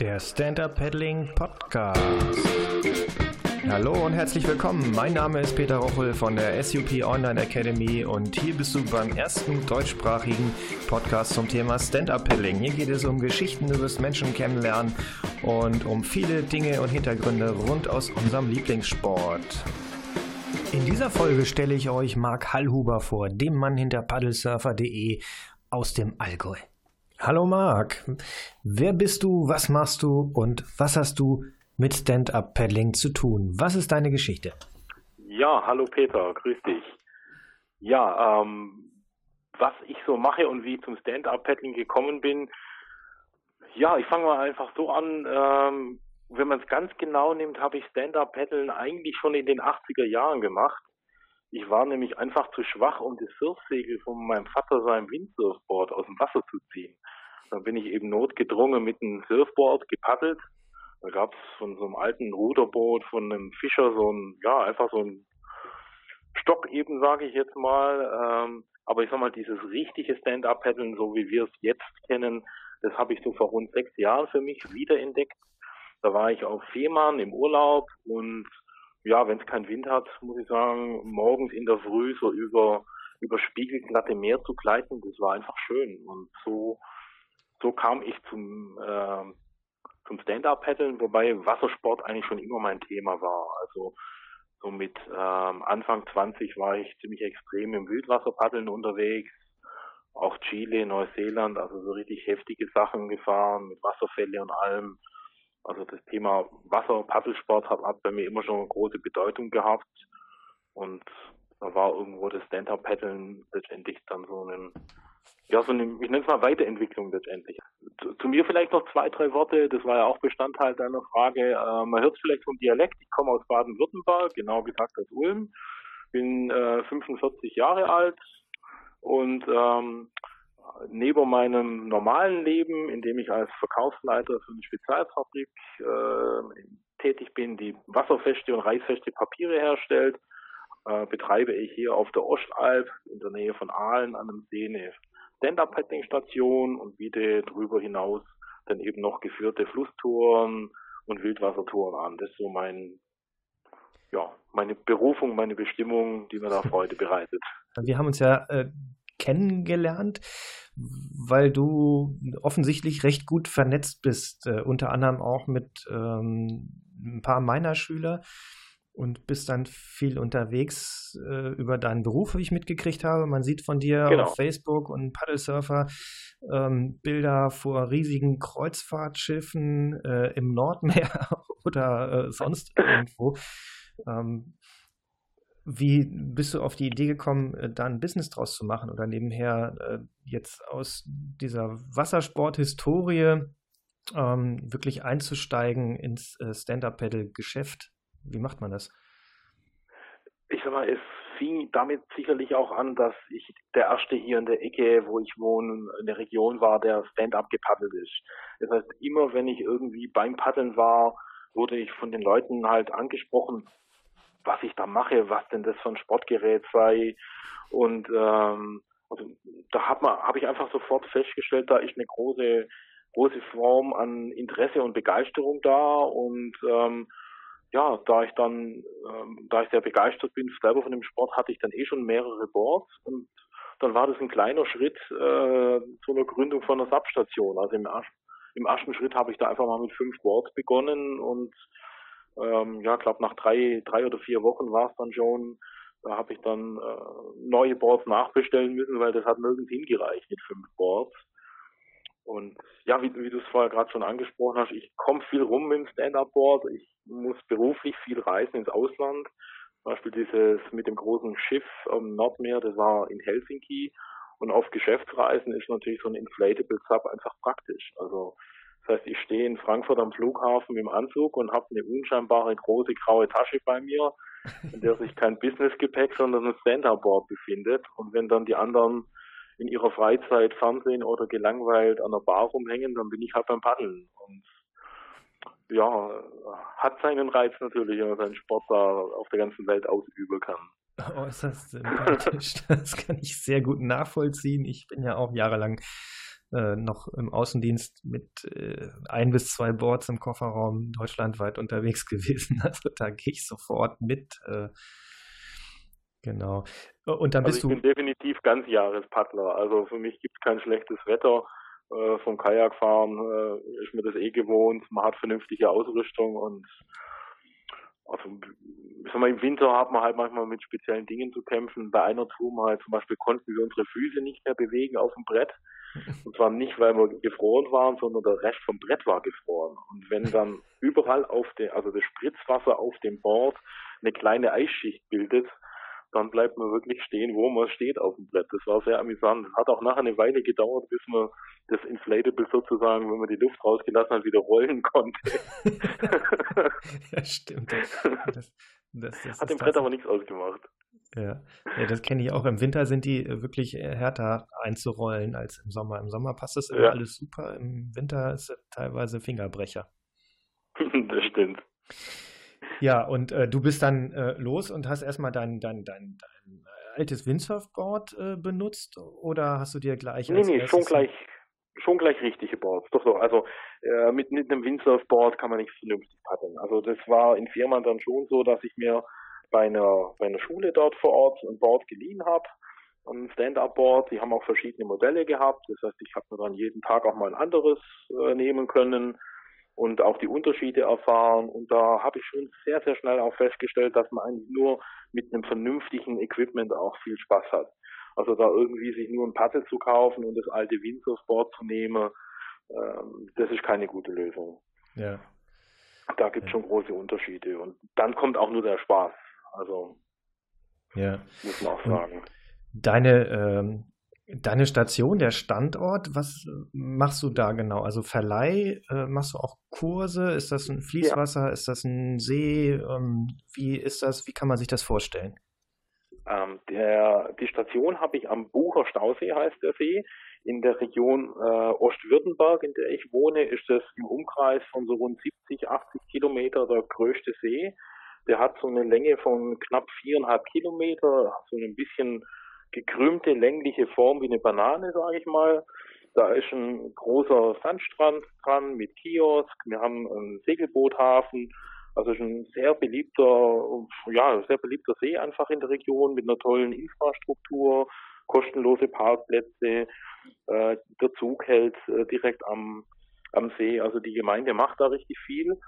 Der Stand-Up Paddling Podcast. Hallo und herzlich willkommen. Mein Name ist Peter Rochel von der SUP Online Academy und hier bist du beim ersten deutschsprachigen Podcast zum Thema Stand-Up Paddling. Hier geht es um Geschichten über das Menschen kennenlernen und um viele Dinge und Hintergründe rund aus unserem Lieblingssport. In dieser Folge stelle ich euch Marc Hallhuber vor, dem Mann hinter paddlesurfer.de aus dem Allgäu. Hallo Marc, wer bist du, was machst du und was hast du mit Stand-Up-Paddling zu tun? Was ist deine Geschichte? Ja, hallo Peter, grüß dich. Ja, ähm, was ich so mache und wie ich zum Stand-Up-Paddling gekommen bin, ja, ich fange mal einfach so an, ähm, wenn man es ganz genau nimmt, habe ich Stand-Up-Paddeln eigentlich schon in den 80er Jahren gemacht. Ich war nämlich einfach zu schwach, um das Surfsegel von meinem Vater seinem Windsurfboard aus dem Wasser zu ziehen. Dann bin ich eben notgedrungen mit einem Surfboard gepaddelt. Da gab es von so einem alten Ruderboot von einem Fischer so ein, ja, einfach so ein Stock eben, sage ich jetzt mal. Ähm, aber ich sag mal, dieses richtige Stand-Up-Paddeln, so wie wir es jetzt kennen, das habe ich so vor rund sechs Jahren für mich wiederentdeckt. Da war ich auf Fehmarn im Urlaub und ja, wenn es keinen Wind hat, muss ich sagen, morgens in der Früh so über über spiegelglatte Meer zu gleiten, das war einfach schön. Und so so kam ich zum äh, zum Stand-up-Paddeln, wobei Wassersport eigentlich schon immer mein Thema war. Also so mit ähm, Anfang 20 war ich ziemlich extrem im Wildwasserpaddeln unterwegs, auch Chile, Neuseeland, also so richtig heftige Sachen gefahren mit Wasserfälle und allem. Also das Thema Wasser, Paddelsport hat, hat bei mir immer schon eine große Bedeutung gehabt. Und da war irgendwo das Stand-Up-Paddeln letztendlich dann so ein, ja, so eine, ich nenne es mal Weiterentwicklung letztendlich. Zu, zu, mir vielleicht noch zwei, drei Worte, das war ja auch Bestandteil deiner Frage. Äh, man hört es vielleicht vom Dialekt, ich komme aus Baden-Württemberg, genau gesagt aus Ulm, bin äh, 45 Jahre alt und ähm, neben meinem normalen Leben, in dem ich als Verkaufsleiter für eine Spezialfabrik äh, tätig bin, die wasserfeste und reißfeste Papiere herstellt, äh, betreibe ich hier auf der Ostalb in der Nähe von Aalen an einem See eine Stand-Up-Paddling-Station und biete darüber hinaus dann eben noch geführte Flusstouren und Wildwassertouren an. Das ist so mein, ja, meine Berufung, meine Bestimmung, die mir da Freude bereitet. Wir haben uns ja äh, kennengelernt, weil du offensichtlich recht gut vernetzt bist, äh, unter anderem auch mit ähm, ein paar meiner Schüler und bist dann viel unterwegs äh, über deinen Beruf, wie ich mitgekriegt habe. Man sieht von dir genau. auf Facebook und Paddlesurfer ähm, Bilder vor riesigen Kreuzfahrtschiffen äh, im Nordmeer oder äh, sonst irgendwo. Ähm, wie bist du auf die Idee gekommen, äh, da ein Business draus zu machen oder nebenher äh, jetzt aus dieser Wassersport-Historie ähm, wirklich einzusteigen ins äh, Stand-Up-Paddle-Geschäft? Wie macht man das? Ich sag mal, es fing damit sicherlich auch an, dass ich der Erste hier in der Ecke, wo ich wohne, in der Region war, der Stand-Up gepaddelt ist. Das heißt, immer wenn ich irgendwie beim Paddeln war, wurde ich von den Leuten halt angesprochen, was ich da mache, was denn das für ein Sportgerät sei. Und ähm, also da hat man, habe ich einfach sofort festgestellt, da ist eine große, große Form an Interesse und Begeisterung da. Und ähm, ja, da ich dann, ähm, da ich sehr begeistert bin selber von dem Sport, hatte ich dann eh schon mehrere Boards und dann war das ein kleiner Schritt äh, zu einer Gründung von einer Substation. Also im, im ersten Schritt habe ich da einfach mal mit fünf Boards begonnen und ähm, ja, glaube nach drei, drei oder vier Wochen war es dann schon. Da habe ich dann äh, neue Boards nachbestellen müssen, weil das hat nirgends hingereicht mit fünf Boards. Und ja, wie, wie du es vorher gerade schon angesprochen hast, ich komme viel rum mit dem Stand-Up-Board. Ich muss beruflich viel reisen ins Ausland. Zum Beispiel dieses mit dem großen Schiff am Nordmeer, das war in Helsinki. Und auf Geschäftsreisen ist natürlich so ein Inflatable Sub einfach praktisch. Also das heißt, ich stehe in Frankfurt am Flughafen im Anzug und habe eine unscheinbare große graue Tasche bei mir, in der sich kein Businessgepäck, sondern ein Stand-Up-Board befindet. Und wenn dann die anderen in ihrer Freizeit Fernsehen oder gelangweilt an der Bar rumhängen, dann bin ich halt beim Paddeln. Und ja, hat seinen Reiz natürlich, wenn man seinen Sport da auf der ganzen Welt ausüben kann. Äußerst sympathisch. Das kann ich sehr gut nachvollziehen. Ich bin ja auch jahrelang äh, noch im Außendienst mit äh, ein bis zwei Boards im Kofferraum deutschlandweit unterwegs gewesen. Also da gehe ich sofort mit. Äh, genau. Und dann also bist ich du. bin definitiv ganz Jahrespaddler. Also für mich gibt es kein schlechtes Wetter. Äh, vom Kajakfahren äh, ist mir das eh gewohnt. Man hat vernünftige Ausrüstung und also ich sag mal, im Winter hat man halt manchmal mit speziellen Dingen zu kämpfen. Bei einer Tour mal zum Beispiel konnten wir unsere Füße nicht mehr bewegen auf dem Brett. Und zwar nicht, weil wir gefroren waren, sondern der Rest vom Brett war gefroren. Und wenn dann überall auf der, also das Spritzwasser auf dem Board eine kleine Eisschicht bildet, dann bleibt man wirklich stehen, wo man steht auf dem Brett. Das war sehr amüsant. Hat auch nachher eine Weile gedauert, bis man das Inflatable sozusagen, wenn man die Luft rausgelassen hat, wieder rollen konnte. ja, stimmt. Das, das, das hat dem Brett aber nichts ausgemacht. Ja. ja, das kenne ich auch. Im Winter sind die äh, wirklich äh, härter einzurollen als im Sommer. Im Sommer passt das immer ja. alles super. Im Winter ist es teilweise Fingerbrecher. das stimmt. Ja, und äh, du bist dann äh, los und hast erstmal dein, dein, dein, dein altes Windsurfboard äh, benutzt oder hast du dir gleich. Nee, nee, schon gleich, schon gleich richtige Boards. Doch, doch. Also äh, mit, mit einem Windsurfboard kann man nichts vernünftig paddeln. Also das war in Firmen dann schon so, dass ich mir bei einer, bei einer Schule dort vor Ort ein Board geliehen habe. Ein Stand-Up-Board, die haben auch verschiedene Modelle gehabt. Das heißt, ich habe mir dann jeden Tag auch mal ein anderes äh, nehmen können und auch die Unterschiede erfahren. Und da habe ich schon sehr, sehr schnell auch festgestellt, dass man eigentlich nur mit einem vernünftigen Equipment auch viel Spaß hat. Also da irgendwie sich nur ein Paddel zu kaufen und das alte Windsurfboard zu nehmen, ähm, das ist keine gute Lösung. Ja. Da gibt es ja. schon große Unterschiede. Und dann kommt auch nur der Spaß. Also ja. muss man auch sagen. Deine ähm, Deine Station, der Standort, was machst du da genau? Also Verleih, äh, machst du auch Kurse? Ist das ein Fließwasser? Ja. Ist das ein See? Ähm, wie ist das? Wie kann man sich das vorstellen? Ähm, der, die Station habe ich am Bucher Stausee, heißt der See. In der Region äh, Ostwürttemberg, in der ich wohne, ist das im Umkreis von so rund 70, 80 Kilometer der größte See. Der hat so eine Länge von knapp viereinhalb Kilometer, so ein bisschen gekrümmte, längliche Form wie eine Banane, sage ich mal. Da ist ein großer Sandstrand dran mit Kiosk. Wir haben einen Segelboothafen. Also ist ein sehr beliebter, ja, sehr beliebter See einfach in der Region mit einer tollen Infrastruktur, kostenlose Parkplätze. Äh, der Zug hält äh, direkt am, am See. Also die Gemeinde macht da richtig viel.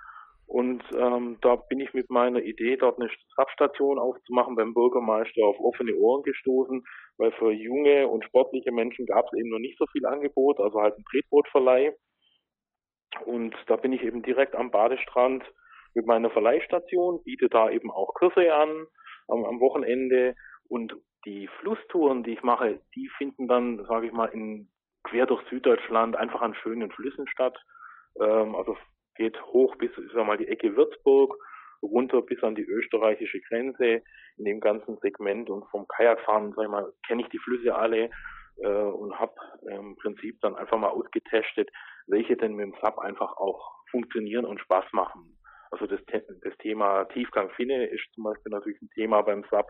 Und ähm, da bin ich mit meiner Idee, dort eine Substation aufzumachen, beim Bürgermeister auf offene Ohren gestoßen, weil für junge und sportliche Menschen gab es eben noch nicht so viel Angebot, also halt ein Tretbootverleih. Und da bin ich eben direkt am Badestrand mit meiner Verleihstation, biete da eben auch Kurse an am, am Wochenende und die Flusstouren, die ich mache, die finden dann, sage ich mal, in quer durch Süddeutschland einfach an schönen Flüssen statt. Ähm, also geht hoch bis, ich sag mal, die Ecke Würzburg, runter bis an die österreichische Grenze in dem ganzen Segment und vom Kajakfahren, sag ich mal, kenne ich die Flüsse alle äh, und habe im Prinzip dann einfach mal ausgetestet, welche denn mit dem Sub einfach auch funktionieren und Spaß machen. Also das, das Thema Tiefgang Finne ist zum Beispiel natürlich ein Thema beim Sub,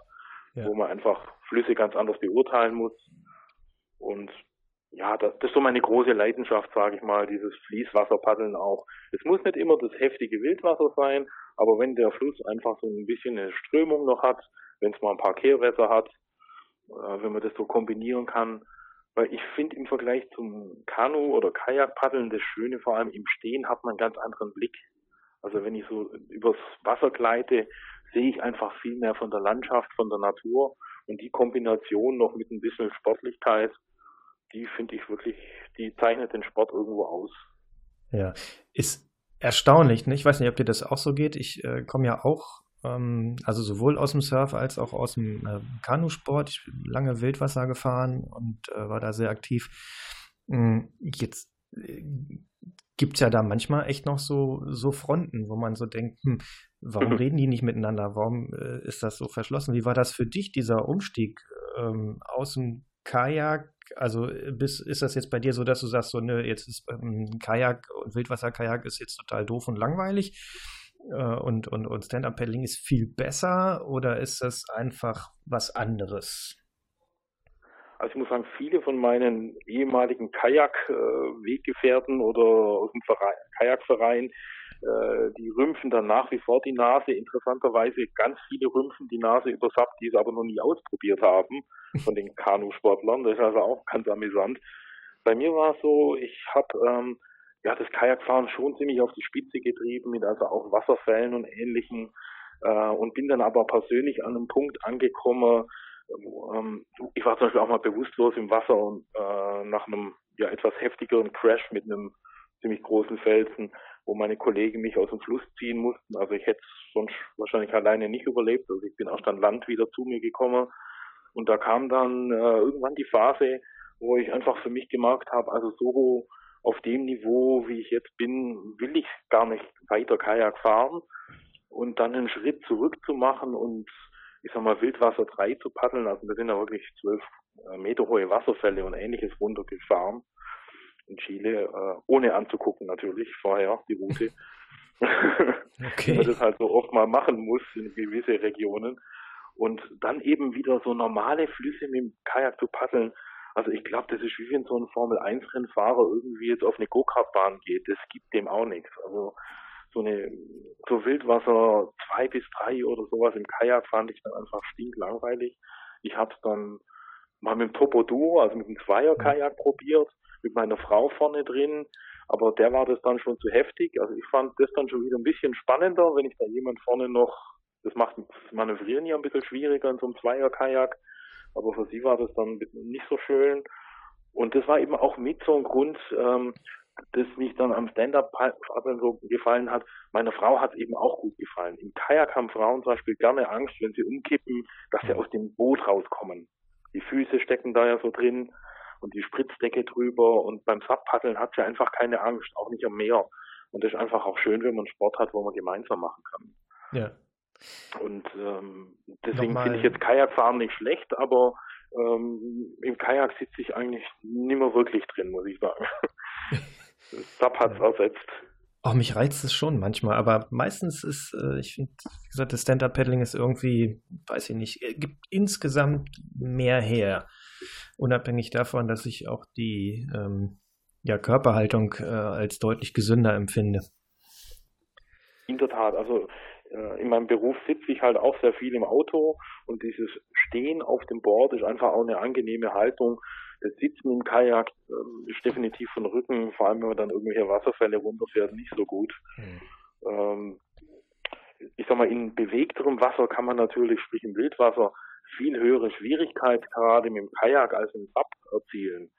ja. wo man einfach Flüsse ganz anders beurteilen muss. Und ja, das, das ist so meine große Leidenschaft, sage ich mal, dieses Fließwasserpaddeln auch. Es muss nicht immer das heftige Wildwasser sein, aber wenn der Fluss einfach so ein bisschen eine Strömung noch hat, wenn es mal ein paar Kehrwässer hat, äh, wenn man das so kombinieren kann, weil ich finde im Vergleich zum Kanu- oder Kajakpaddeln das Schöne vor allem im Stehen hat man einen ganz anderen Blick. Also wenn ich so übers Wasser gleite, sehe ich einfach viel mehr von der Landschaft, von der Natur und die Kombination noch mit ein bisschen Sportlichkeit, die finde ich wirklich, die zeichnet den Sport irgendwo aus. Ja, ist erstaunlich. Ne? Ich weiß nicht, ob dir das auch so geht. Ich äh, komme ja auch, ähm, also sowohl aus dem Surf als auch aus dem äh, Kanusport. Ich bin lange Wildwasser gefahren und äh, war da sehr aktiv. Hm, jetzt äh, gibt es ja da manchmal echt noch so, so Fronten, wo man so denkt, hm, warum reden die nicht miteinander? Warum äh, ist das so verschlossen? Wie war das für dich, dieser Umstieg ähm, aus dem Kajak, also äh, bis, ist das jetzt bei dir so, dass du sagst, so, ne, jetzt ist ähm, Kajak und Wildwasserkajak ist jetzt total doof und langweilig äh, und, und, und Stand-Up-Paddling ist viel besser oder ist das einfach was anderes? also ich muss sagen, viele von meinen ehemaligen Kajak-Weggefährten oder aus dem Verein, Kajakverein, äh, die rümpfen dann nach wie vor die Nase. Interessanterweise ganz viele rümpfen die Nase über SAP, die es aber noch nie ausprobiert haben, von den Kanusportlern. Das ist also auch ganz amüsant. Bei mir war es so, ich habe ähm, ja das Kajakfahren schon ziemlich auf die Spitze getrieben, mit also auch Wasserfällen und ähnlichen äh, und bin dann aber persönlich an einem Punkt angekommen, ähm, ich war zum Beispiel auch mal bewusstlos im Wasser und äh, nach einem ja etwas heftigeren Crash mit einem ziemlich großen Felsen, wo meine Kollegen mich aus dem Fluss ziehen mussten. Also ich hätte es sonst wahrscheinlich alleine nicht überlebt. Also ich bin erst an Land wieder zu mir gekommen. Und da kam dann äh, irgendwann die Phase, wo ich einfach für mich gemerkt habe, also so auf dem Niveau, wie ich jetzt bin, will ich gar nicht weiter Kajak fahren und dann einen Schritt zurück zu machen und ich sag mal, Wildwasser 3 zu paddeln. Also wir sind da wirklich zwölf äh, Meter hohe Wasserfälle und ähnliches runtergefahren in Chile, äh, ohne anzugucken natürlich vorher die Route. Okay. Man das halt so oft mal machen muss in gewisse Regionen. Und dann eben wieder so normale Flüsse mit dem Kajak zu paddeln. Also ich glaube, das ist wie wenn so ein Formel-1-Rennfahrer irgendwie jetzt auf eine Go-Kart-Bahn geht. Das gibt dem auch nichts. Also so eine so Wildwasser zwei bis drei oder sowas im Kajak fand ich dann einfach stinklangweilig. Ich habe es dann mal mit dem Topo Duo, also mit dem Zweier-Kajak probiert, mit meiner Frau vorne drin, aber der war das dann schon zu heftig. Also ich fand das dann schon wieder ein bisschen spannender, wenn ich da jemand vorne noch, das macht das Manövrieren ja ein bisschen schwieriger in so einem Zweier-Kajak, aber für sie war das dann nicht so schön. Und das war eben auch mit so ein Grund, ähm, das mich dann am Stand-Up-Paddeln so gefallen hat. Meiner Frau hat es eben auch gut gefallen. Im Kajak haben Frauen zum Beispiel gerne Angst, wenn sie umkippen, dass sie aus dem Boot rauskommen. Die Füße stecken da ja so drin und die Spritzdecke drüber und beim Subpaddeln hat sie einfach keine Angst, auch nicht am Meer. Und das ist einfach auch schön, wenn man Sport hat, wo man gemeinsam machen kann. Ja. Und ähm, deswegen finde ich jetzt Kajakfahren nicht schlecht, aber ähm, im Kajak sitze ich eigentlich nicht mehr wirklich drin, muss ich sagen. SAP hat es ersetzt. Oh, mich reizt es schon manchmal, aber meistens ist, äh, ich finde, wie gesagt, das Stand-Up-Paddling ist irgendwie, weiß ich nicht, äh, gibt insgesamt mehr her. Unabhängig davon, dass ich auch die ähm, ja, Körperhaltung äh, als deutlich gesünder empfinde. In der Tat, also äh, in meinem Beruf sitze ich halt auch sehr viel im Auto und dieses Stehen auf dem Board ist einfach auch eine angenehme Haltung, Sitzen im Kajak äh, ist definitiv von Rücken, vor allem wenn man dann irgendwelche Wasserfälle runterfährt, nicht so gut. Mhm. Ähm, ich sag mal, in bewegterem Wasser kann man natürlich, sprich im Wildwasser, viel höhere Schwierigkeitsgrade mit dem Kajak als im Sub erzielen.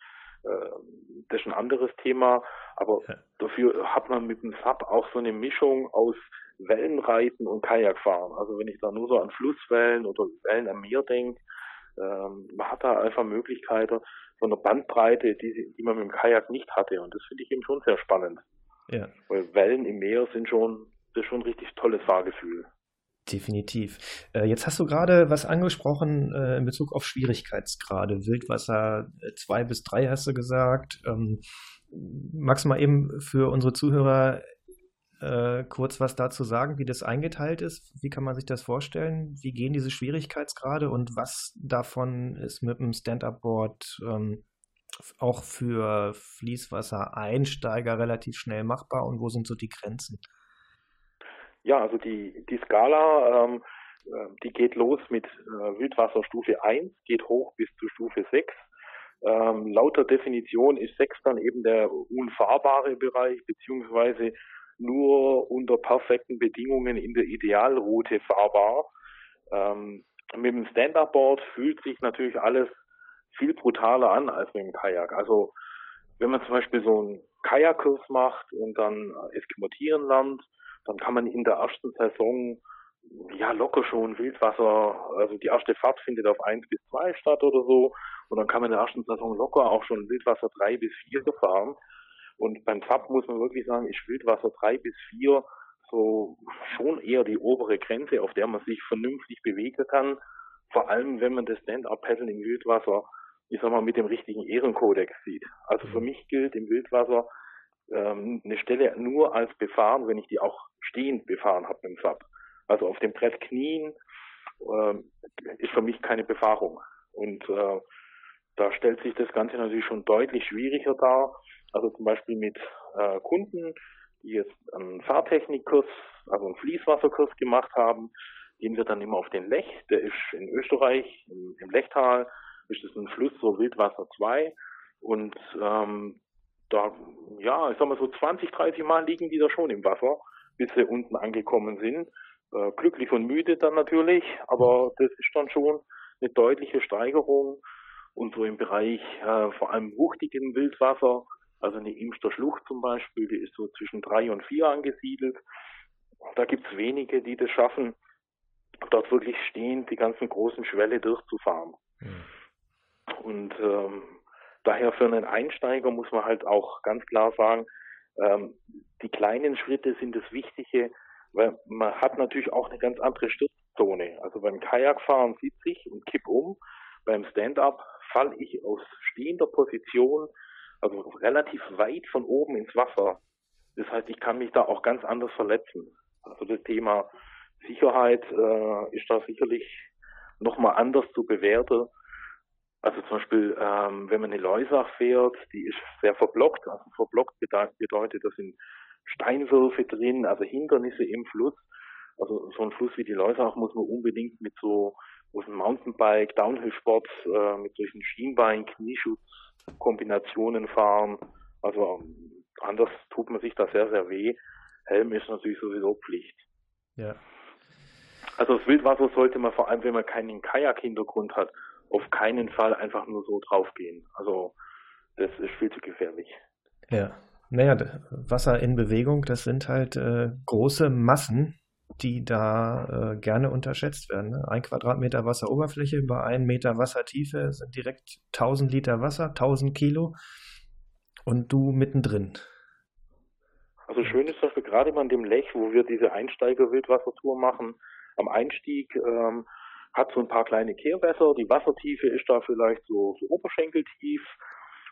Ähm, das ist ein anderes Thema, aber ja. dafür hat man mit dem Sub auch so eine Mischung aus Wellenreiten und Kajakfahren. Also wenn ich da nur so an Flusswellen oder Wellen am Meer denke, ähm, man hat da einfach Möglichkeiten von einer Bandbreite, die, die man mit dem Kajak nicht hatte. Und das finde ich eben schon sehr spannend. Ja. Weil Wellen im Meer sind schon, das ist schon ein richtig tolles Fahrgefühl. Definitiv. Äh, jetzt hast du gerade was angesprochen äh, in Bezug auf Schwierigkeitsgrade. Wildwasser 2 äh, bis 3 hast du gesagt. Ähm, magst du mal eben für unsere Zuhörer äh, kurz was dazu sagen, wie das eingeteilt ist? Wie kann man sich das vorstellen? Wie gehen diese Schwierigkeitsgrade und was davon ist mit dem Stand-Up-Board ähm, auch für Fließwasser-Einsteiger relativ schnell machbar und wo sind so die Grenzen? Ja, also die, die Skala, ähm, äh, die geht los mit äh, Wildwasserstufe 1, geht hoch bis zu Stufe 6. Ähm, laut der Definition ist 6 dann eben der unfahrbare Bereich, beziehungsweise nur unter perfekten Bedingungen in der Idealroute fahrbar. Ähm, mit dem Stand-Up-Board fühlt sich natürlich alles viel brutaler an als mit dem Kajak. Also wenn man zum Beispiel so einen Kajakkurs macht und dann Eskimotieren lernt, dann kann man in der ersten Saison ja locker schon Wildwasser, also die erste Fahrt findet auf eins bis zwei statt oder so und dann kann man in der ersten Saison locker auch schon Wildwasser drei bis vier fahren. Und beim Sub muss man wirklich sagen, ist Wildwasser drei bis vier so schon eher die obere Grenze, auf der man sich vernünftig bewegen kann. Vor allem, wenn man das Stand-Up-Paddeln im Wildwasser, ich sag mal, mit dem richtigen Ehrenkodex sieht. Also für mich gilt im Wildwasser ähm, eine Stelle nur als befahren, wenn ich die auch stehend befahren habe mit dem Sub. Also auf dem Brett knien ähm, ist für mich keine Befahrung. Und äh, da stellt sich das Ganze natürlich schon deutlich schwieriger dar. Also zum Beispiel mit äh, Kunden, die jetzt einen Fahrtechnikkurs, also einen Fließwasserkurs gemacht haben, gehen wir dann immer auf den Lech, der ist in Österreich, im, im Lechtal, ist es ein Fluss, so Wildwasser 2. Und ähm, da, ja, ich sag mal so 20, 30 Mal liegen die da schon im Wasser, bis sie unten angekommen sind. Äh, glücklich und müde dann natürlich, aber das ist dann schon eine deutliche Steigerung. Und so im Bereich äh, vor allem wuchtigen Wildwasser, also eine Imster Schlucht zum Beispiel, die ist so zwischen drei und vier angesiedelt. Da gibt's wenige, die das schaffen, dort wirklich stehend die ganzen großen Schwelle durchzufahren. Mhm. Und ähm, daher für einen Einsteiger muss man halt auch ganz klar sagen, ähm, die kleinen Schritte sind das Wichtige, weil man hat natürlich auch eine ganz andere Stürzzone. Also beim Kajakfahren sitze ich und kipp um, beim Stand-up falle ich aus stehender Position, also relativ weit von oben ins Wasser. Das heißt, ich kann mich da auch ganz anders verletzen. Also das Thema Sicherheit äh, ist da sicherlich nochmal anders zu bewerten. Also zum Beispiel, ähm, wenn man eine Leusach fährt, die ist sehr verblockt. Also verblockt bedeutet, da sind Steinwürfe drin, also Hindernisse im Fluss. Also so ein Fluss wie die Leusach muss man unbedingt mit so großen Mountainbike, Downhill-Sport, äh, mit solchen Schienbein, Knieschutz, Kombinationen fahren. Also anders tut man sich da sehr, sehr weh. Helm ist natürlich sowieso Pflicht. Ja. Also das Wildwasser sollte man vor allem, wenn man keinen Kajak-Hintergrund hat, auf keinen Fall einfach nur so draufgehen. Also das ist viel zu gefährlich. Ja. Naja, Wasser in Bewegung, das sind halt äh, große Massen, die da äh, gerne unterschätzt werden. Ne? Ein Quadratmeter Wasseroberfläche bei einem Meter Wassertiefe sind direkt 1000 Liter Wasser, 1000 Kilo und du mittendrin. Also schön ist, wir gerade an dem Lech, wo wir diese Einsteiger-Wildwassertour machen, am Einstieg ähm, hat so ein paar kleine Kehrwässer. Die Wassertiefe ist da vielleicht so, so oberschenkeltief.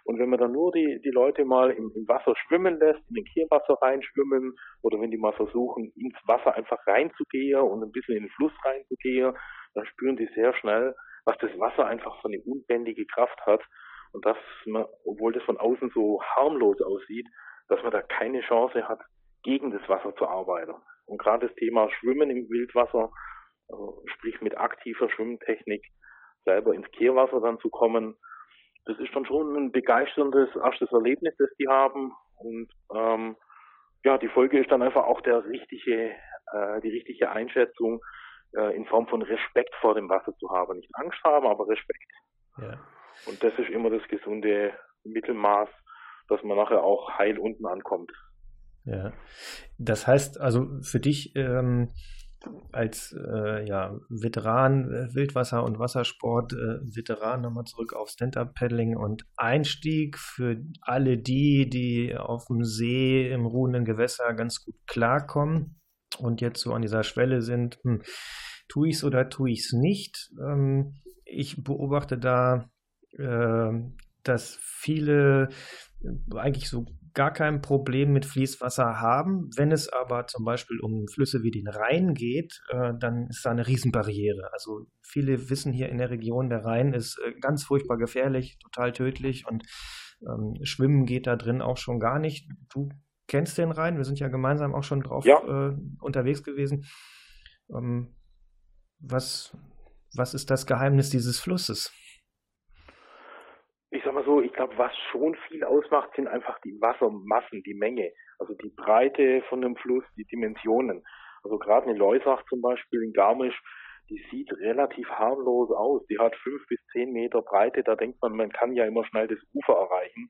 Und wenn man dann nur die, die Leute mal im, im Wasser schwimmen lässt, in den Kehrwasser reinschwimmen, oder wenn die mal versuchen, ins Wasser einfach reinzugehen und ein bisschen in den Fluss reinzugehen, dann spüren die sehr schnell, was das Wasser einfach für eine unbändige Kraft hat. Und dass man, obwohl das von außen so harmlos aussieht, dass man da keine Chance hat, gegen das Wasser zu arbeiten. Und gerade das Thema Schwimmen im Wildwasser, also sprich mit aktiver Schwimmtechnik, selber ins Kehrwasser dann zu kommen, das ist dann schon ein begeisterndes erstes Erlebnis, das die haben. Und ähm, ja, die Folge ist dann einfach auch der richtige, äh, die richtige Einschätzung äh, in Form von Respekt vor dem Wasser zu haben. Nicht Angst haben, aber Respekt. Ja. Und das ist immer das gesunde Mittelmaß, dass man nachher auch heil unten ankommt. Ja. Das heißt also für dich ähm, als äh, ja, Veteran äh, Wildwasser- und Wassersport, äh, nochmal zurück auf Stand-Up-Paddling und Einstieg für alle die, die auf dem See im ruhenden Gewässer ganz gut klarkommen und jetzt so an dieser Schwelle sind, hm, tue ich es oder tue ich es nicht? Ähm, ich beobachte da, äh, dass viele eigentlich so gar kein Problem mit Fließwasser haben. Wenn es aber zum Beispiel um Flüsse wie den Rhein geht, äh, dann ist da eine Riesenbarriere. Also viele wissen hier in der Region, der Rhein ist äh, ganz furchtbar gefährlich, total tödlich und ähm, Schwimmen geht da drin auch schon gar nicht. Du kennst den Rhein, wir sind ja gemeinsam auch schon drauf ja. äh, unterwegs gewesen. Ähm, was, was ist das Geheimnis dieses Flusses? So, ich glaube, was schon viel ausmacht, sind einfach die Wassermassen, die Menge, also die Breite von dem Fluss, die Dimensionen. Also gerade eine Leusach zum Beispiel in Garmisch, die sieht relativ harmlos aus. Die hat fünf bis zehn Meter Breite. Da denkt man, man kann ja immer schnell das Ufer erreichen.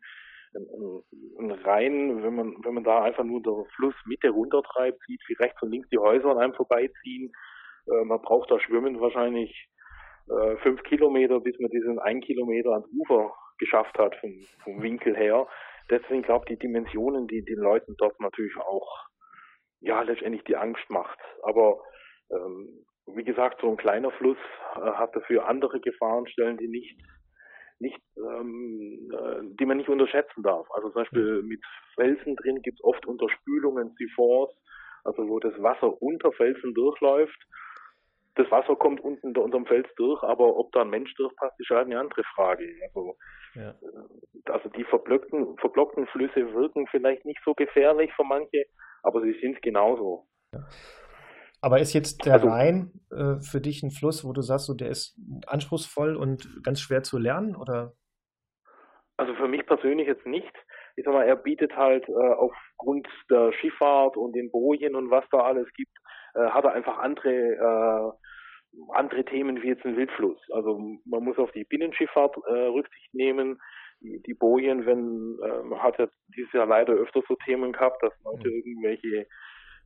Ein Rhein, wenn man, wenn man da einfach nur der Flussmitte runtertreibt, sieht, wie rechts und links die Häuser an einem vorbeiziehen. Äh, man braucht da schwimmen wahrscheinlich äh, fünf Kilometer, bis man diesen ein Kilometer ans Ufer geschafft hat vom, vom Winkel her. Deswegen glaube ich, die Dimensionen, die den Leuten dort natürlich auch ja letztendlich die Angst macht. Aber ähm, wie gesagt, so ein kleiner Fluss äh, hat dafür andere Gefahrenstellen, die nicht nicht, ähm, äh, die man nicht unterschätzen darf. Also zum Beispiel mit Felsen drin gibt es oft Unterspülungen, Siphons, also wo das Wasser unter Felsen durchläuft das Wasser kommt unten unter unserem Fels durch, aber ob da ein Mensch durchpasst, ist halt eine andere Frage. Also, ja. Äh, also die verblockten, verblockten Flüsse wirken vielleicht nicht so gefährlich für manche, aber sie sind genauso. Ja. Aber ist jetzt der also, Rhein äh, für dich ein Fluss, wo du sagst, so, der ist anspruchsvoll und ganz schwer zu lernen, oder? Also für mich persönlich jetzt nicht. Ich sag mal, er bietet halt äh, aufgrund der Schifffahrt und den Bojen und was da alles gibt, äh, hat er einfach andere äh, andere Themen wie jetzt ein Wildfluss. Also man muss auf die Binnenschifffahrt äh, Rücksicht nehmen. Die, die Bojen, wenn äh, hat ja dieses Jahr leider öfter so Themen gehabt, dass Leute mhm. irgendwelche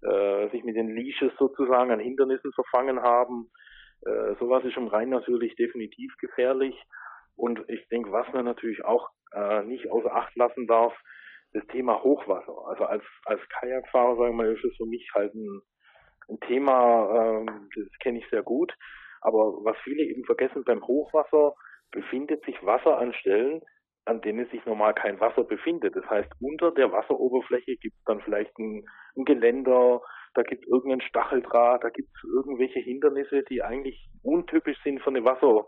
äh, sich mit den Leashes sozusagen an Hindernissen verfangen haben. Äh, sowas ist im Rhein natürlich definitiv gefährlich. Und ich denke, was man natürlich auch äh, nicht außer Acht lassen darf, das Thema Hochwasser. Also als, als Kajakfahrer, sagen wir mal, ist es für mich halt ein, ein Thema, ähm, das kenne ich sehr gut. Aber was viele eben vergessen, beim Hochwasser befindet sich Wasser an Stellen, an denen sich normal kein Wasser befindet. Das heißt, unter der Wasseroberfläche gibt es dann vielleicht ein, ein Geländer, da gibt es irgendeinen Stacheldraht, da gibt es irgendwelche Hindernisse, die eigentlich untypisch sind für eine Wasser,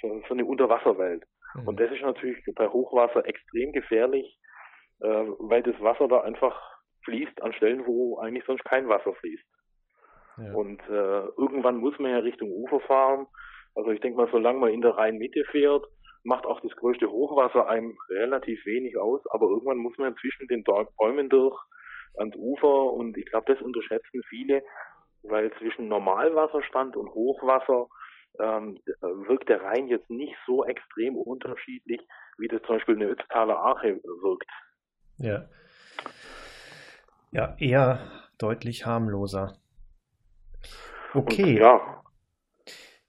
für, für eine Unterwasserwelt. Mhm. Und das ist natürlich bei Hochwasser extrem gefährlich, äh, weil das Wasser da einfach fließt an Stellen, wo eigentlich sonst kein Wasser fließt. Ja. Und äh, irgendwann muss man ja Richtung Ufer fahren. Also ich denke mal, solange man in der Rheinmitte fährt, macht auch das größte Hochwasser einem relativ wenig aus, aber irgendwann muss man zwischen den Bäumen durch ans Ufer und ich glaube, das unterschätzen viele, weil zwischen Normalwasserstand und Hochwasser ähm, wirkt der Rhein jetzt nicht so extrem unterschiedlich, wie das zum Beispiel eine Ötztaler Ache wirkt. Ja. Ja, eher deutlich harmloser. Okay. Und, ja.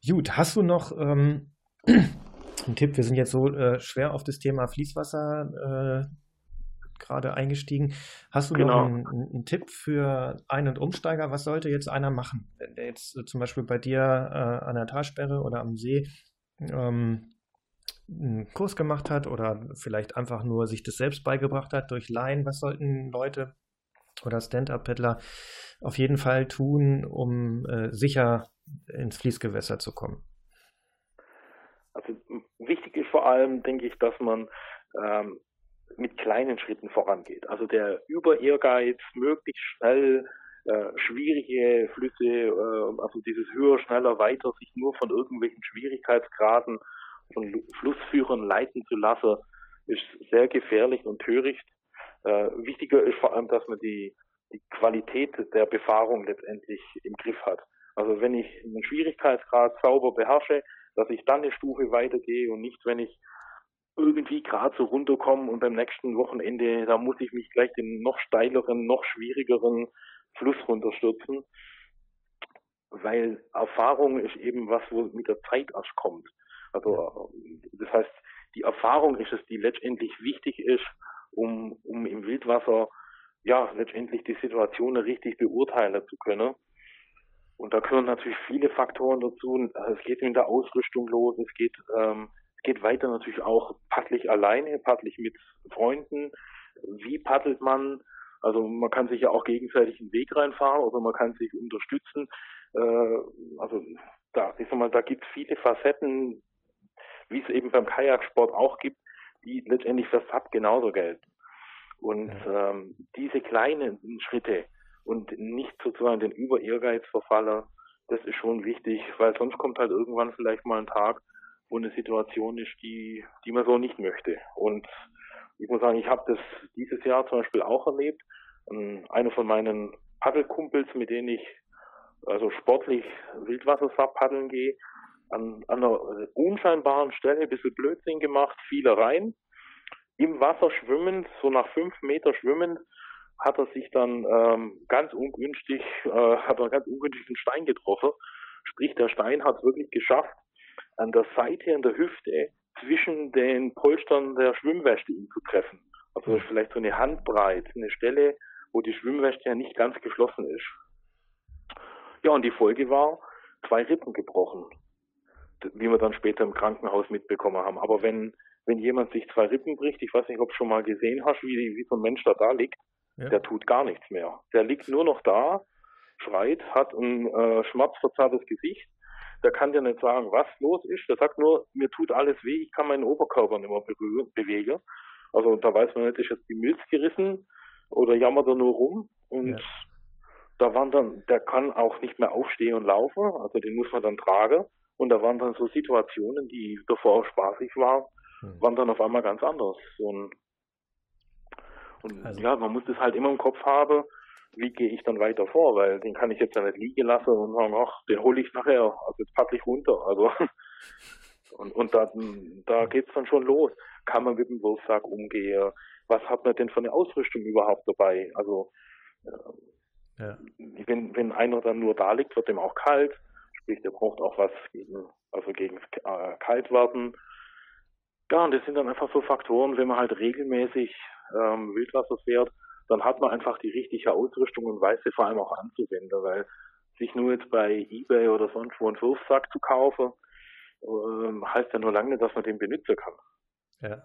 Gut, hast du noch ähm, einen Tipp. Wir sind jetzt so äh, schwer auf das Thema Fließwasser äh, gerade eingestiegen. Hast du genau. noch einen, einen, Tipp für Ein- und Umsteiger? Was sollte jetzt einer machen, wenn der jetzt äh, zum Beispiel bei dir äh, an der Talsperre oder am See ähm, einen Kurs gemacht hat oder vielleicht einfach nur sich das selbst beigebracht hat durch Laien? Was sollten Leute oder Stand-Up-Paddler auf jeden Fall tun, um äh, sicher ins Fließgewässer zu kommen? Also wichtig ist vor allem, denke ich, dass man ähm, mit kleinen Schritten vorangeht. Also der Über-Ehrgeiz, möglichst schnell äh, schwierige Flüsse, äh, also dieses höher, schneller, weiter, sich nur von irgendwelchen Schwierigkeitsgraden von Flussführern leiten zu lassen, ist sehr gefährlich und töricht. Äh, wichtiger ist vor allem, dass man die, die Qualität der Befahrung letztendlich im Griff hat. Also wenn ich einen Schwierigkeitsgrad sauber beherrsche, dass ich dann eine Stufe weitergehe und nicht, wenn ich irgendwie gerade so runterkomme und beim nächsten Wochenende, da muss ich mich gleich den noch steileren, noch schwierigeren Fluss runterstürzen. Weil Erfahrung ist eben was, wo mit der Zeit erst kommt. Also das heißt, die Erfahrung ist es, die letztendlich wichtig ist, um, um im Wildwasser ja letztendlich die Situation richtig beurteilen zu können. Und da gehören natürlich viele Faktoren dazu. Es geht mit der Ausrüstung los, es geht, ähm, es geht weiter natürlich auch paddlich alleine, paddlich mit Freunden. Wie paddelt man? Also man kann sich ja auch gegenseitig einen Weg reinfahren oder man kann sich unterstützen. Äh, also da, ich sag mal, da gibt es viele Facetten, wie es eben beim Kajaksport auch gibt, die letztendlich für SAP genauso gelten. Und ähm, diese kleinen Schritte, und nicht sozusagen den Über-Ehrgeiz verfalle, das ist schon wichtig, weil sonst kommt halt irgendwann vielleicht mal ein Tag, wo eine Situation ist, die, die man so nicht möchte. Und ich muss sagen, ich habe das dieses Jahr zum Beispiel auch erlebt. Ähm, einer von meinen Paddelkumpels, mit denen ich also sportlich Wildwassersab paddeln gehe, an, an einer unscheinbaren Stelle ein bisschen Blödsinn gemacht, fiel rein, im Wasser schwimmend, so nach fünf Meter schwimmend, hat er sich dann ähm, ganz ungünstig, äh, hat er einen ganz ungünstigen Stein getroffen. Sprich, der Stein hat es wirklich geschafft, an der Seite, an der Hüfte, zwischen den Polstern der Schwimmweste ihn zu treffen. Also mhm. vielleicht so eine Handbreit, eine Stelle, wo die Schwimmweste ja nicht ganz geschlossen ist. Ja, und die Folge war zwei Rippen gebrochen, wie wir dann später im Krankenhaus mitbekommen haben. Aber wenn, wenn jemand sich zwei Rippen bricht, ich weiß nicht, ob du schon mal gesehen hast, wie, wie so ein Mensch da da liegt, ja. Der tut gar nichts mehr. Der liegt nur noch da, schreit, hat ein äh, schmerzverzerrtes Gesicht der kann dir nicht sagen, was los ist. Der sagt nur, mir tut alles weh, ich kann meinen Oberkörper nicht mehr bewegen. Also da weiß man nicht, ist jetzt die Milz gerissen oder jammert er nur rum. Und ja. da waren dann, der kann auch nicht mehr aufstehen und laufen, also den muss man dann tragen. Und da waren dann so Situationen, die davor spaßig waren, hm. waren dann auf einmal ganz anders. Und, und also. ja, man muss das halt immer im Kopf haben, wie gehe ich dann weiter vor, weil den kann ich jetzt ja nicht liegen lassen und sagen, ach, den hole ich nachher, also jetzt paddle ich runter. Also und, und da, da geht's dann schon los. Kann man mit dem Wurfsack umgehen? Was hat man denn für eine Ausrüstung überhaupt dabei? Also äh, ja. wenn, wenn einer dann nur da liegt, wird dem auch kalt, sprich, der braucht auch was gegen, also gegen äh, Kaltwerden. Ja, und das sind dann einfach so Faktoren, wenn man halt regelmäßig ähm, Wildwasser fährt, dann hat man einfach die richtige Ausrüstung und weiß sie vor allem auch anzuwenden, weil sich nur jetzt bei Ebay oder sonst wo einen Wurfsack zu kaufen, ähm, heißt ja nur lange nicht, dass man den benutzen kann. Ja.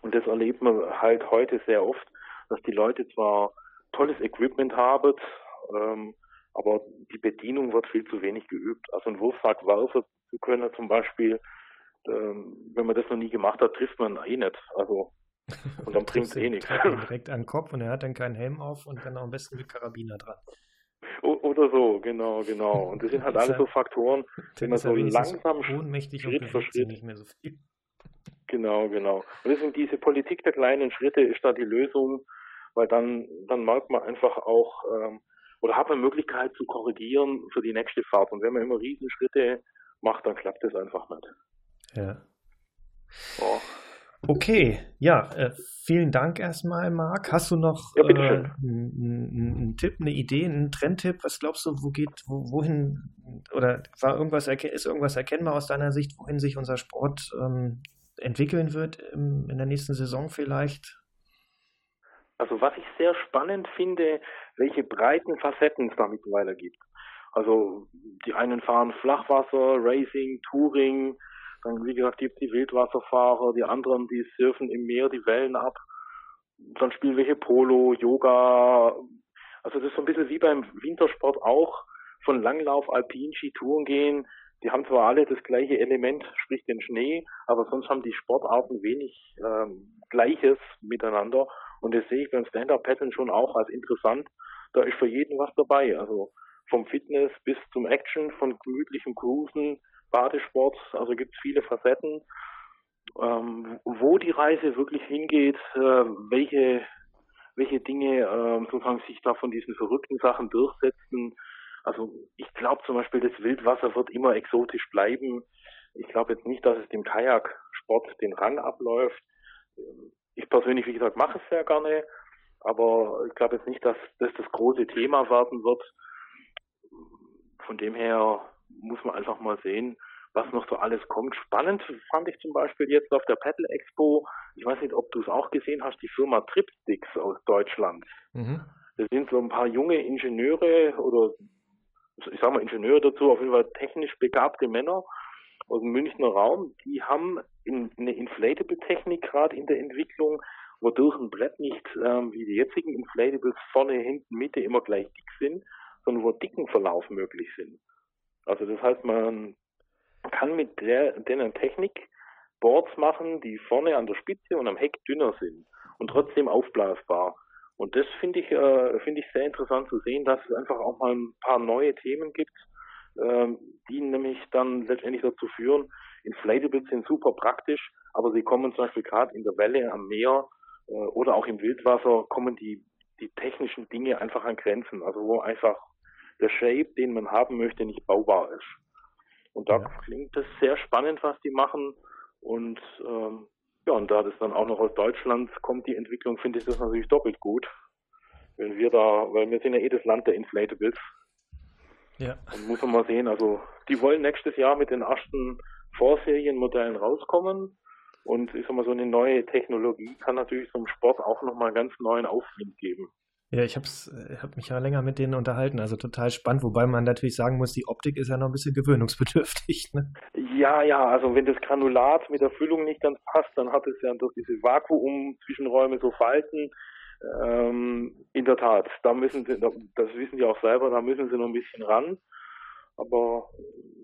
Und das erlebt man halt heute sehr oft, dass die Leute zwar tolles Equipment haben, ähm, aber die Bedienung wird viel zu wenig geübt. Also einen Wurfsack werfen zu können zum Beispiel, ähm, wenn man das noch nie gemacht hat, trifft man eh nicht. Also und dann bringt es eh nichts. Direkt an den Kopf und er hat dann keinen Helm auf und dann auch am besten mit Karabiner dran. Oder so, genau, genau. Und das sind halt alles so Faktoren, wenn man so langsam ohnmächtig Schritt für Schritt nicht mehr so viel. Genau, genau. Und deswegen diese Politik der kleinen Schritte ist da die Lösung, weil dann, dann merkt man einfach auch, ähm, oder hat man Möglichkeit zu korrigieren für die nächste Fahrt. Und wenn man immer Riesenschritte macht, dann klappt das einfach nicht. Ja. Oh. Okay, ja, äh, vielen Dank erstmal, Marc. Hast du noch ja, äh, einen Tipp, eine Idee, einen Trendtipp? Was glaubst du, wo geht, wo, wohin, oder war irgendwas, ist irgendwas erkennbar aus deiner Sicht, wohin sich unser Sport ähm, entwickeln wird im, in der nächsten Saison vielleicht? Also was ich sehr spannend finde, welche breiten Facetten es da mittlerweile gibt. Also die einen fahren Flachwasser, Racing, Touring, dann, wie gesagt, gibt die Wildwasserfahrer, die anderen, die surfen im Meer die Wellen ab. Dann spielen welche Polo, Yoga. Also das ist so ein bisschen wie beim Wintersport auch von Langlauf, Alpin, Skitouren gehen. Die haben zwar alle das gleiche Element, sprich den Schnee, aber sonst haben die Sportarten wenig ähm, Gleiches miteinander. Und das sehe ich beim Stand-Up-Paddeln schon auch als interessant. Da ist für jeden was dabei. Also vom Fitness bis zum Action, von gemütlichem Cruisen, Badesport, also gibt es viele Facetten. Ähm, wo die Reise wirklich hingeht, äh, welche, welche Dinge äh, sozusagen sich da von diesen verrückten Sachen durchsetzen. Also ich glaube zum Beispiel, das Wildwasser wird immer exotisch bleiben. Ich glaube jetzt nicht, dass es dem Kajaksport den Rang abläuft. Ich persönlich, wie gesagt, mache es sehr gerne, aber ich glaube jetzt nicht, dass das das große Thema werden wird. Von dem her muss man einfach mal sehen, was noch so alles kommt. Spannend fand ich zum Beispiel jetzt auf der Paddle Expo, ich weiß nicht, ob du es auch gesehen hast, die Firma Tripsticks aus Deutschland. Mhm. Das sind so ein paar junge Ingenieure oder ich sag mal Ingenieure dazu, auf jeden Fall technisch begabte Männer aus dem Münchner Raum, die haben in, eine Inflatable-Technik gerade in der Entwicklung, wodurch ein Brett nicht ähm, wie die jetzigen Inflatables vorne, hinten, Mitte immer gleich dick sind, sondern wo dicken Verlauf möglich sind. Also das heißt, man kann mit der, der Technik Boards machen, die vorne an der Spitze und am Heck dünner sind und trotzdem aufblasbar. Und das finde ich, äh, finde ich sehr interessant zu sehen, dass es einfach auch mal ein paar neue Themen gibt, ähm, die nämlich dann letztendlich dazu führen, Inflatables sind super praktisch, aber sie kommen zum Beispiel gerade in der Welle am Meer oder auch im Wildwasser kommen die, die technischen Dinge einfach an Grenzen, also wo einfach der Shape, den man haben möchte, nicht baubar ist. Und da ja. klingt es sehr spannend, was die machen. Und ähm, ja, und da das dann auch noch aus Deutschland kommt, die Entwicklung, finde ich das natürlich doppelt gut. Wenn wir da, weil wir sind ja eh das Land der Inflatables. Ja. Und muss man mal sehen, also die wollen nächstes Jahr mit den ersten Vorserienmodellen rauskommen. Und ich sag mal, so eine neue Technologie kann natürlich so einem Sport auch nochmal einen ganz neuen Aufwind geben. Ja, ich habe äh, hab mich ja länger mit denen unterhalten, also total spannend, wobei man natürlich sagen muss, die Optik ist ja noch ein bisschen gewöhnungsbedürftig. Ne? Ja, ja, also wenn das Granulat mit der Füllung nicht ganz passt, dann hat es ja durch diese Vakuum-Zwischenräume so Falten. Ähm, in der Tat, da müssen sie, das wissen die auch selber, da müssen sie noch ein bisschen ran. Aber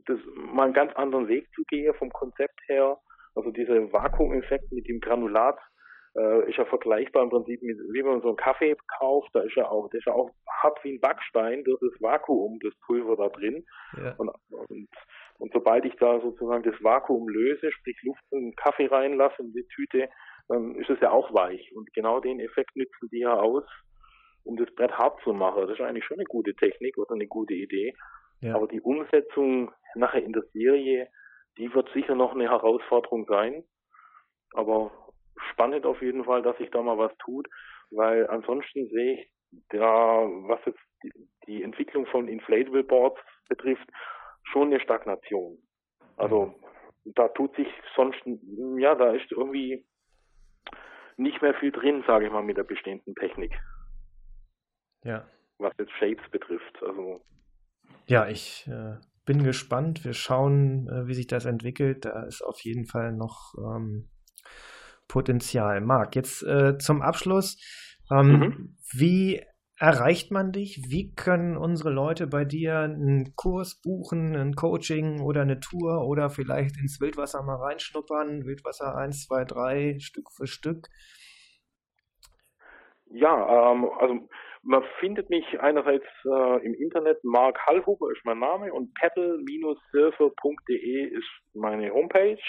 das mal einen ganz anderen Weg zu gehen vom Konzept her. Also dieser Vakuumeffekt mit dem Granulat äh, ist ja vergleichbar im Prinzip mit, wie man so einen Kaffee kauft, da ist ja auch, das ist ja auch hart wie ein Backstein, das ist Vakuum, das Pulver da drin. Ja. Und, und, und sobald ich da sozusagen das Vakuum löse, sprich Luft in den Kaffee reinlasse in die Tüte, dann ist es ja auch weich. Und genau den Effekt nützen die ja aus, um das Brett hart zu machen. Das ist eigentlich schon eine gute Technik oder eine gute Idee. Ja. Aber die Umsetzung nachher in der Serie, die wird sicher noch eine Herausforderung sein. Aber spannend auf jeden Fall, dass sich da mal was tut, weil ansonsten sehe ich da, was jetzt die, die Entwicklung von Inflatable Boards betrifft, schon eine Stagnation. Also da tut sich sonst, ja, da ist irgendwie nicht mehr viel drin, sage ich mal, mit der bestehenden Technik. Ja. Was jetzt Shapes betrifft. Also. Ja, ich äh, bin gespannt. Wir schauen, äh, wie sich das entwickelt. Da ist auf jeden Fall noch ähm, Potenzial. Marc, jetzt äh, zum Abschluss. Ähm, mhm. Wie erreicht man dich? Wie können unsere Leute bei dir einen Kurs buchen, ein Coaching oder eine Tour oder vielleicht ins Wildwasser mal reinschnuppern? Wildwasser 1, 2, 3, Stück für Stück? Ja, ähm, also man findet mich einerseits äh, im Internet, Mark Hallhuber ist mein Name und paddle-surfer.de ist meine Homepage.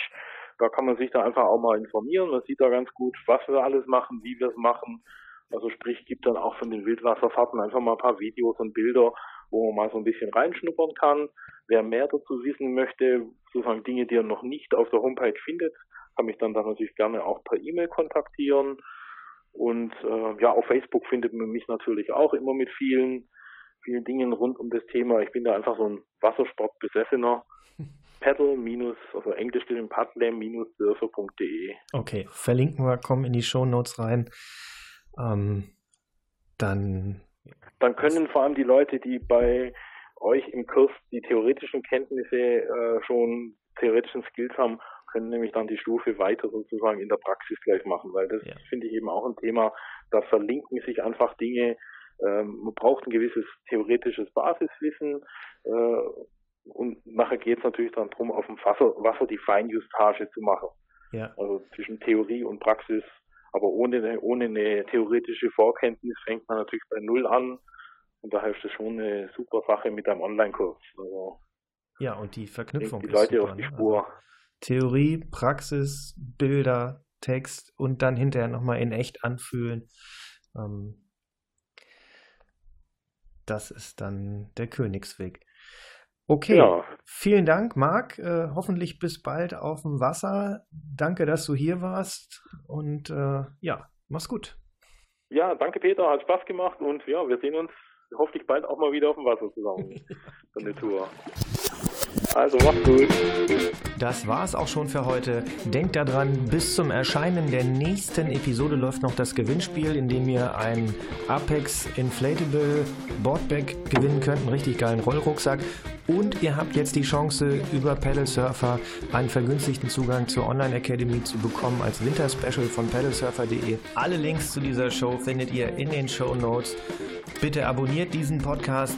Da kann man sich da einfach auch mal informieren. Man sieht da ganz gut, was wir alles machen, wie wir es machen. Also sprich, gibt dann auch von den Wildwasserfahrten einfach mal ein paar Videos und Bilder, wo man mal so ein bisschen reinschnuppern kann. Wer mehr dazu wissen möchte, sozusagen Dinge, die er noch nicht auf der Homepage findet, kann mich dann da natürlich gerne auch per E-Mail kontaktieren. Und äh, ja, auf Facebook findet man mich natürlich auch immer mit vielen, vielen Dingen rund um das Thema. Ich bin da einfach so ein Wassersportbesessener. Paddle minus, also englisch den paddle-surfer.de. Okay, verlinken wir, kommen in die Show Notes rein. Ähm, dann. Dann können vor allem die Leute, die bei euch im Kurs die theoretischen Kenntnisse äh, schon theoretischen Skills haben, können nämlich dann die Stufe weiter sozusagen in der Praxis gleich machen, weil das ja. finde ich eben auch ein Thema, da verlinken sich einfach Dinge. Ähm, man braucht ein gewisses theoretisches Basiswissen äh, und nachher geht es natürlich dann darum, auf dem Wasser, Wasser die Feinjustage zu machen. Ja. Also zwischen Theorie und Praxis aber ohne eine, ohne eine theoretische Vorkenntnis fängt man natürlich bei Null an. Und daher ist das schon eine super Sache mit einem Online-Kurs. Also ja, und die Verknüpfung die Leute super, auf die ne? Spur. Also Theorie, Praxis, Bilder, Text und dann hinterher nochmal in echt anfühlen. Ähm, das ist dann der Königsweg. Okay, ja. vielen Dank, Marc. Äh, hoffentlich bis bald auf dem Wasser. Danke, dass du hier warst und äh, ja, mach's gut. Ja, danke Peter, hat Spaß gemacht und ja, wir sehen uns hoffentlich bald auch mal wieder auf dem Wasser zusammen. Für eine Tour. Also mach's gut. Das war's auch schon für heute. Denkt daran, bis zum Erscheinen der nächsten Episode läuft noch das Gewinnspiel, in dem ihr ein Apex Inflatable Boardbag gewinnen könnt, einen richtig geilen Rollrucksack. Und ihr habt jetzt die Chance, über Pedal Surfer einen vergünstigten Zugang zur Online Academy zu bekommen als Winterspecial von pedalsurfer.de. Alle Links zu dieser Show findet ihr in den Show Notes. Bitte abonniert diesen Podcast